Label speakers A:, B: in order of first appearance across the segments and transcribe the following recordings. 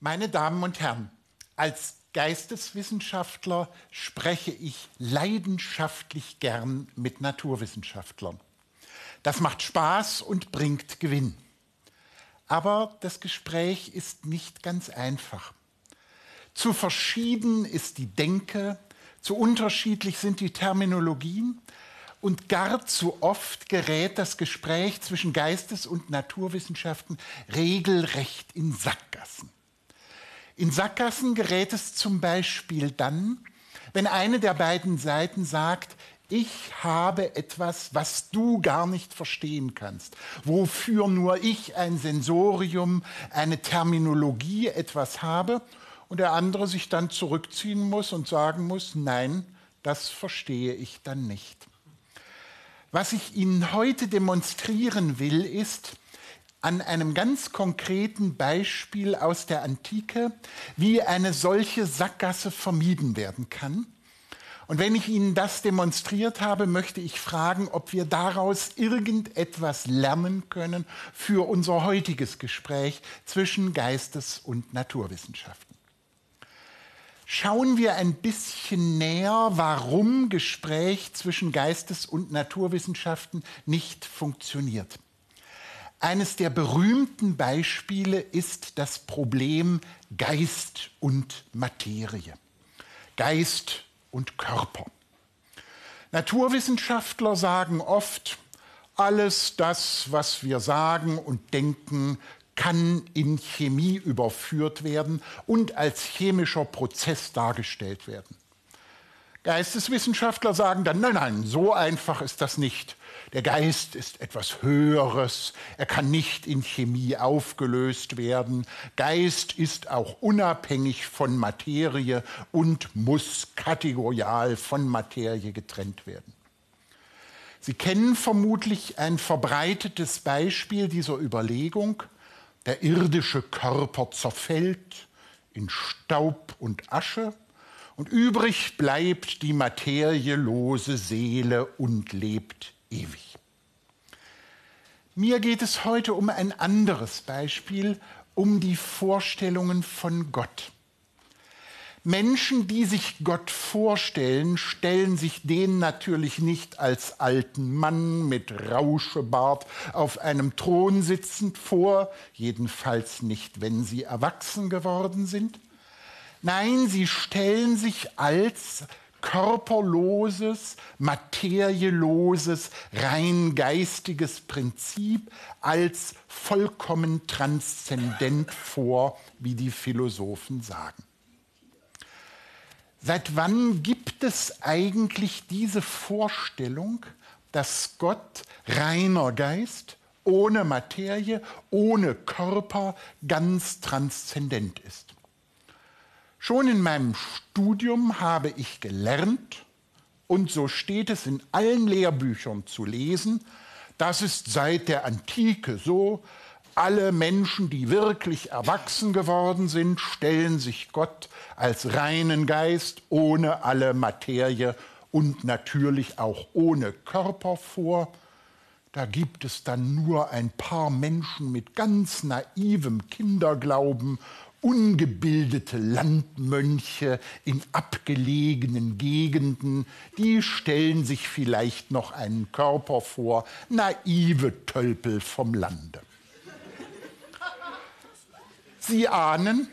A: Meine Damen und Herren, als Geisteswissenschaftler spreche ich leidenschaftlich gern mit Naturwissenschaftlern. Das macht Spaß und bringt Gewinn. Aber das Gespräch ist nicht ganz einfach. Zu verschieden ist die Denke, zu unterschiedlich sind die Terminologien und gar zu oft gerät das Gespräch zwischen Geistes- und Naturwissenschaften regelrecht in Sackgassen. In Sackgassen gerät es zum Beispiel dann, wenn eine der beiden Seiten sagt, ich habe etwas, was du gar nicht verstehen kannst, wofür nur ich ein Sensorium, eine Terminologie etwas habe und der andere sich dann zurückziehen muss und sagen muss, nein, das verstehe ich dann nicht. Was ich Ihnen heute demonstrieren will, ist, an einem ganz konkreten Beispiel aus der Antike, wie eine solche Sackgasse vermieden werden kann. Und wenn ich Ihnen das demonstriert habe, möchte ich fragen, ob wir daraus irgendetwas lernen können für unser heutiges Gespräch zwischen Geistes- und Naturwissenschaften. Schauen wir ein bisschen näher, warum Gespräch zwischen Geistes- und Naturwissenschaften nicht funktioniert. Eines der berühmten Beispiele ist das Problem Geist und Materie. Geist und Körper. Naturwissenschaftler sagen oft, alles das, was wir sagen und denken, kann in Chemie überführt werden und als chemischer Prozess dargestellt werden. Geisteswissenschaftler sagen dann, nein, nein, so einfach ist das nicht. Der Geist ist etwas Höheres, er kann nicht in Chemie aufgelöst werden. Geist ist auch unabhängig von Materie und muss kategorial von Materie getrennt werden. Sie kennen vermutlich ein verbreitetes Beispiel dieser Überlegung. Der irdische Körper zerfällt in Staub und Asche und übrig bleibt die materielose Seele und lebt ewig. Mir geht es heute um ein anderes Beispiel, um die Vorstellungen von Gott. Menschen, die sich Gott vorstellen, stellen sich den natürlich nicht als alten Mann mit Rauschebart auf einem Thron sitzend vor, jedenfalls nicht, wenn sie erwachsen geworden sind. Nein, sie stellen sich als körperloses, materieloses, rein geistiges Prinzip als vollkommen transzendent vor, wie die Philosophen sagen. Seit wann gibt es eigentlich diese Vorstellung, dass Gott reiner Geist, ohne Materie, ohne Körper, ganz transzendent ist? Schon in meinem Studium habe ich gelernt, und so steht es in allen Lehrbüchern zu lesen, das ist seit der Antike so, alle Menschen, die wirklich erwachsen geworden sind, stellen sich Gott als reinen Geist ohne alle Materie und natürlich auch ohne Körper vor. Da gibt es dann nur ein paar Menschen mit ganz naivem Kinderglauben ungebildete Landmönche in abgelegenen Gegenden, die stellen sich vielleicht noch einen Körper vor, naive Tölpel vom Lande. Sie ahnen,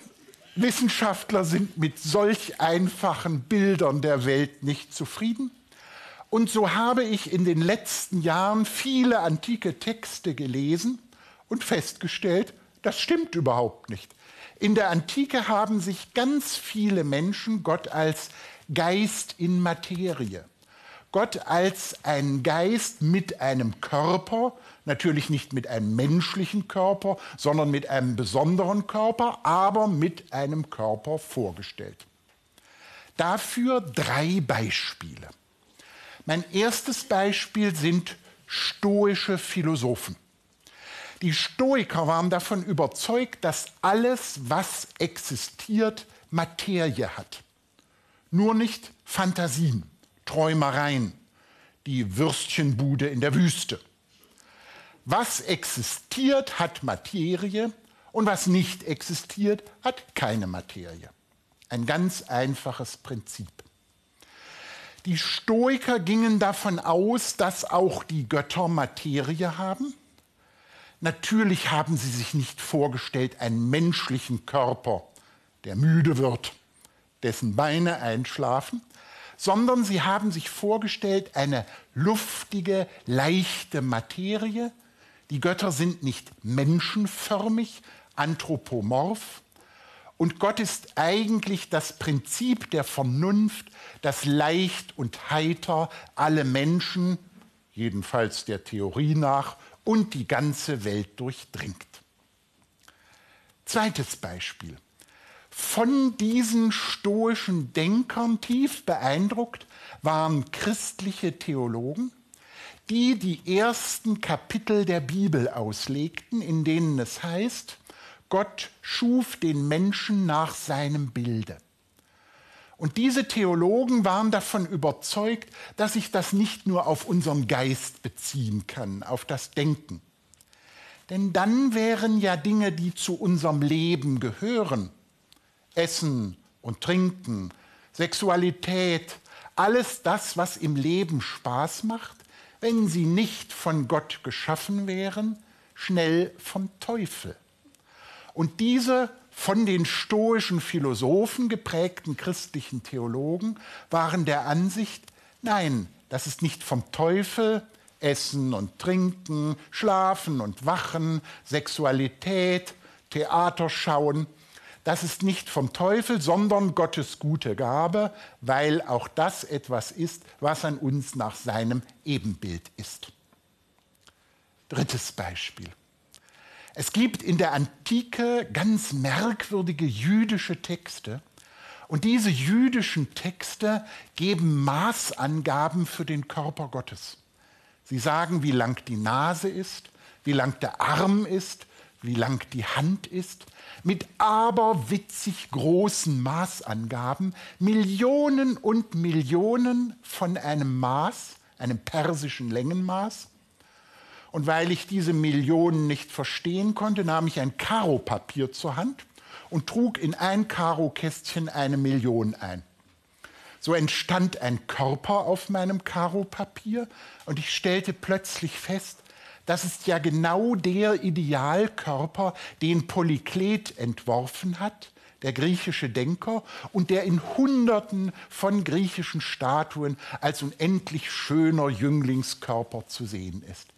A: Wissenschaftler sind mit solch einfachen Bildern der Welt nicht zufrieden. Und so habe ich in den letzten Jahren viele antike Texte gelesen und festgestellt, das stimmt überhaupt nicht. In der Antike haben sich ganz viele Menschen Gott als Geist in Materie, Gott als ein Geist mit einem Körper, natürlich nicht mit einem menschlichen Körper, sondern mit einem besonderen Körper, aber mit einem Körper vorgestellt. Dafür drei Beispiele. Mein erstes Beispiel sind stoische Philosophen. Die Stoiker waren davon überzeugt, dass alles, was existiert, Materie hat. Nur nicht Fantasien, Träumereien, die Würstchenbude in der Wüste. Was existiert, hat Materie und was nicht existiert, hat keine Materie. Ein ganz einfaches Prinzip. Die Stoiker gingen davon aus, dass auch die Götter Materie haben. Natürlich haben sie sich nicht vorgestellt, einen menschlichen Körper, der müde wird, dessen Beine einschlafen, sondern sie haben sich vorgestellt eine luftige, leichte Materie. Die Götter sind nicht menschenförmig, anthropomorph. Und Gott ist eigentlich das Prinzip der Vernunft, das leicht und heiter alle Menschen, jedenfalls der Theorie nach, und die ganze Welt durchdringt. Zweites Beispiel von diesen stoischen Denkern tief beeindruckt waren christliche Theologen, die die ersten Kapitel der Bibel auslegten, in denen es heißt, Gott schuf den Menschen nach seinem Bilde. Und diese Theologen waren davon überzeugt, dass sich das nicht nur auf unseren Geist beziehen kann, auf das Denken. Denn dann wären ja Dinge, die zu unserem Leben gehören, Essen und Trinken, Sexualität, alles das, was im Leben Spaß macht, wenn sie nicht von Gott geschaffen wären, schnell vom Teufel. Und diese von den stoischen Philosophen geprägten christlichen Theologen waren der Ansicht, nein, das ist nicht vom Teufel, Essen und Trinken, Schlafen und Wachen, Sexualität, Theater schauen, das ist nicht vom Teufel, sondern Gottes gute Gabe, weil auch das etwas ist, was an uns nach seinem Ebenbild ist. Drittes Beispiel. Es gibt in der Antike ganz merkwürdige jüdische Texte. Und diese jüdischen Texte geben Maßangaben für den Körper Gottes. Sie sagen, wie lang die Nase ist, wie lang der Arm ist, wie lang die Hand ist mit aberwitzig großen Maßangaben, Millionen und Millionen von einem Maß, einem persischen Längenmaß. Und weil ich diese Millionen nicht verstehen konnte, nahm ich ein Karopapier zur Hand und trug in ein Karokästchen eine Million ein. So entstand ein Körper auf meinem Karopapier und ich stellte plötzlich fest, das ist ja genau der Idealkörper, den Polyklet entworfen hat, der griechische Denker, und der in Hunderten von griechischen Statuen als unendlich schöner Jünglingskörper zu sehen ist.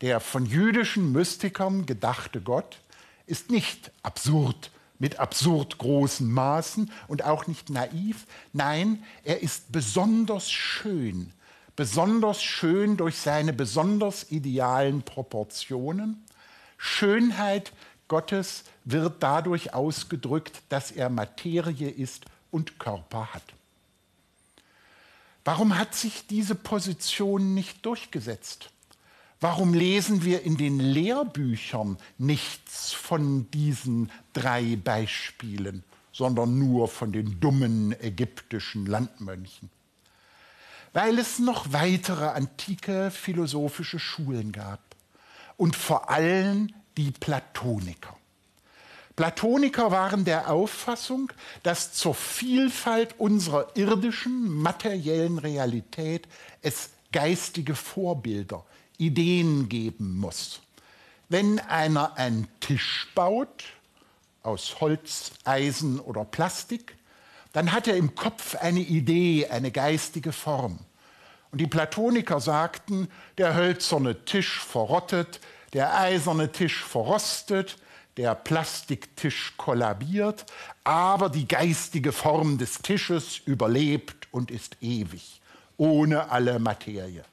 A: Der von jüdischen Mystikern gedachte Gott ist nicht absurd mit absurd großen Maßen und auch nicht naiv. Nein, er ist besonders schön, besonders schön durch seine besonders idealen Proportionen. Schönheit Gottes wird dadurch ausgedrückt, dass er Materie ist und Körper hat. Warum hat sich diese Position nicht durchgesetzt? Warum lesen wir in den Lehrbüchern nichts von diesen drei Beispielen, sondern nur von den dummen ägyptischen Landmönchen? weil es noch weitere antike philosophische Schulen gab und vor allem die Platoniker. Platoniker waren der Auffassung, dass zur Vielfalt unserer irdischen, materiellen Realität es geistige Vorbilder, Ideen geben muss. Wenn einer einen Tisch baut, aus Holz, Eisen oder Plastik, dann hat er im Kopf eine Idee, eine geistige Form. Und die Platoniker sagten, der hölzerne Tisch verrottet, der eiserne Tisch verrostet, der Plastiktisch kollabiert, aber die geistige Form des Tisches überlebt und ist ewig, ohne alle Materie.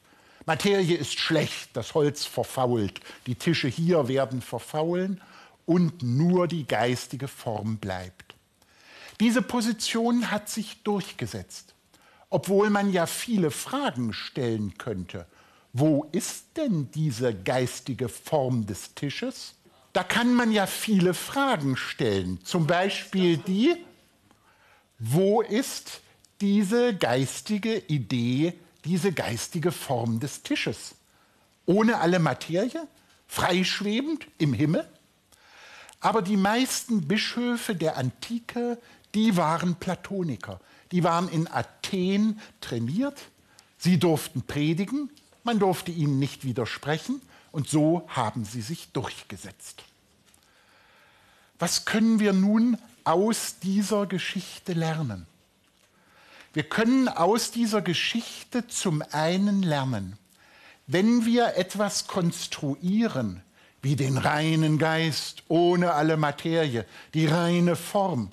A: Materie ist schlecht, das Holz verfault, die Tische hier werden verfaulen und nur die geistige Form bleibt. Diese Position hat sich durchgesetzt obwohl man ja viele Fragen stellen könnte. Wo ist denn diese geistige Form des Tisches? Da kann man ja viele Fragen stellen. Zum Beispiel die, wo ist diese geistige Idee, diese geistige Form des Tisches? Ohne alle Materie? Freischwebend im Himmel? Aber die meisten Bischöfe der Antike, die waren Platoniker. Die waren in Athen trainiert. Sie durften predigen, man durfte ihnen nicht widersprechen und so haben sie sich durchgesetzt. Was können wir nun aus dieser Geschichte lernen? Wir können aus dieser Geschichte zum einen lernen, wenn wir etwas konstruieren, wie den reinen Geist ohne alle Materie, die reine Form,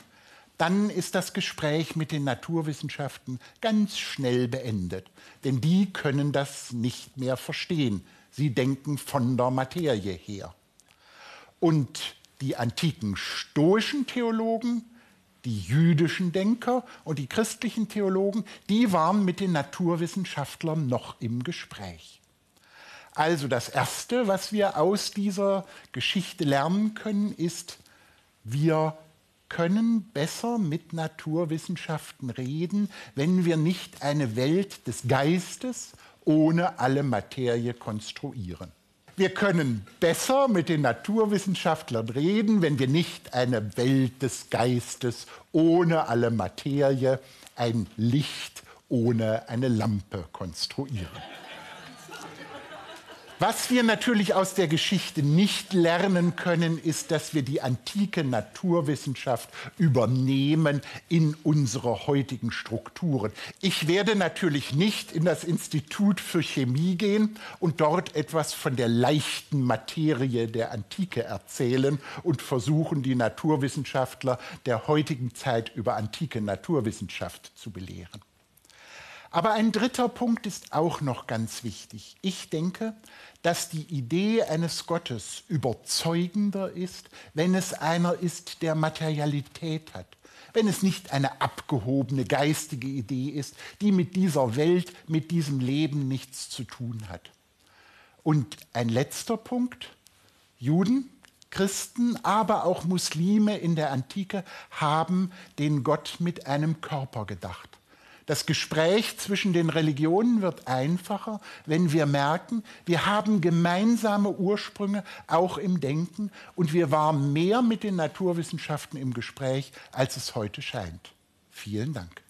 A: dann ist das Gespräch mit den Naturwissenschaften ganz schnell beendet. Denn die können das nicht mehr verstehen. Sie denken von der Materie her. Und die antiken stoischen Theologen, die jüdischen Denker und die christlichen Theologen, die waren mit den Naturwissenschaftlern noch im Gespräch. Also das Erste, was wir aus dieser Geschichte lernen können, ist, wir können besser mit Naturwissenschaften reden, wenn wir nicht eine Welt des Geistes ohne alle Materie konstruieren. Wir können besser mit den Naturwissenschaftlern reden, wenn wir nicht eine Welt des Geistes ohne alle Materie, ein Licht ohne eine Lampe konstruieren. Was wir natürlich aus der Geschichte nicht lernen können, ist, dass wir die antike Naturwissenschaft übernehmen in unsere heutigen Strukturen. Ich werde natürlich nicht in das Institut für Chemie gehen und dort etwas von der leichten Materie der Antike erzählen und versuchen, die Naturwissenschaftler der heutigen Zeit über antike Naturwissenschaft zu belehren. Aber ein dritter Punkt ist auch noch ganz wichtig. Ich denke, dass die Idee eines Gottes überzeugender ist, wenn es einer ist, der Materialität hat, wenn es nicht eine abgehobene geistige Idee ist, die mit dieser Welt, mit diesem Leben nichts zu tun hat. Und ein letzter Punkt, Juden, Christen, aber auch Muslime in der Antike haben den Gott mit einem Körper gedacht. Das Gespräch zwischen den Religionen wird einfacher, wenn wir merken, wir haben gemeinsame Ursprünge auch im Denken und wir waren mehr mit den Naturwissenschaften im Gespräch, als es heute scheint. Vielen Dank.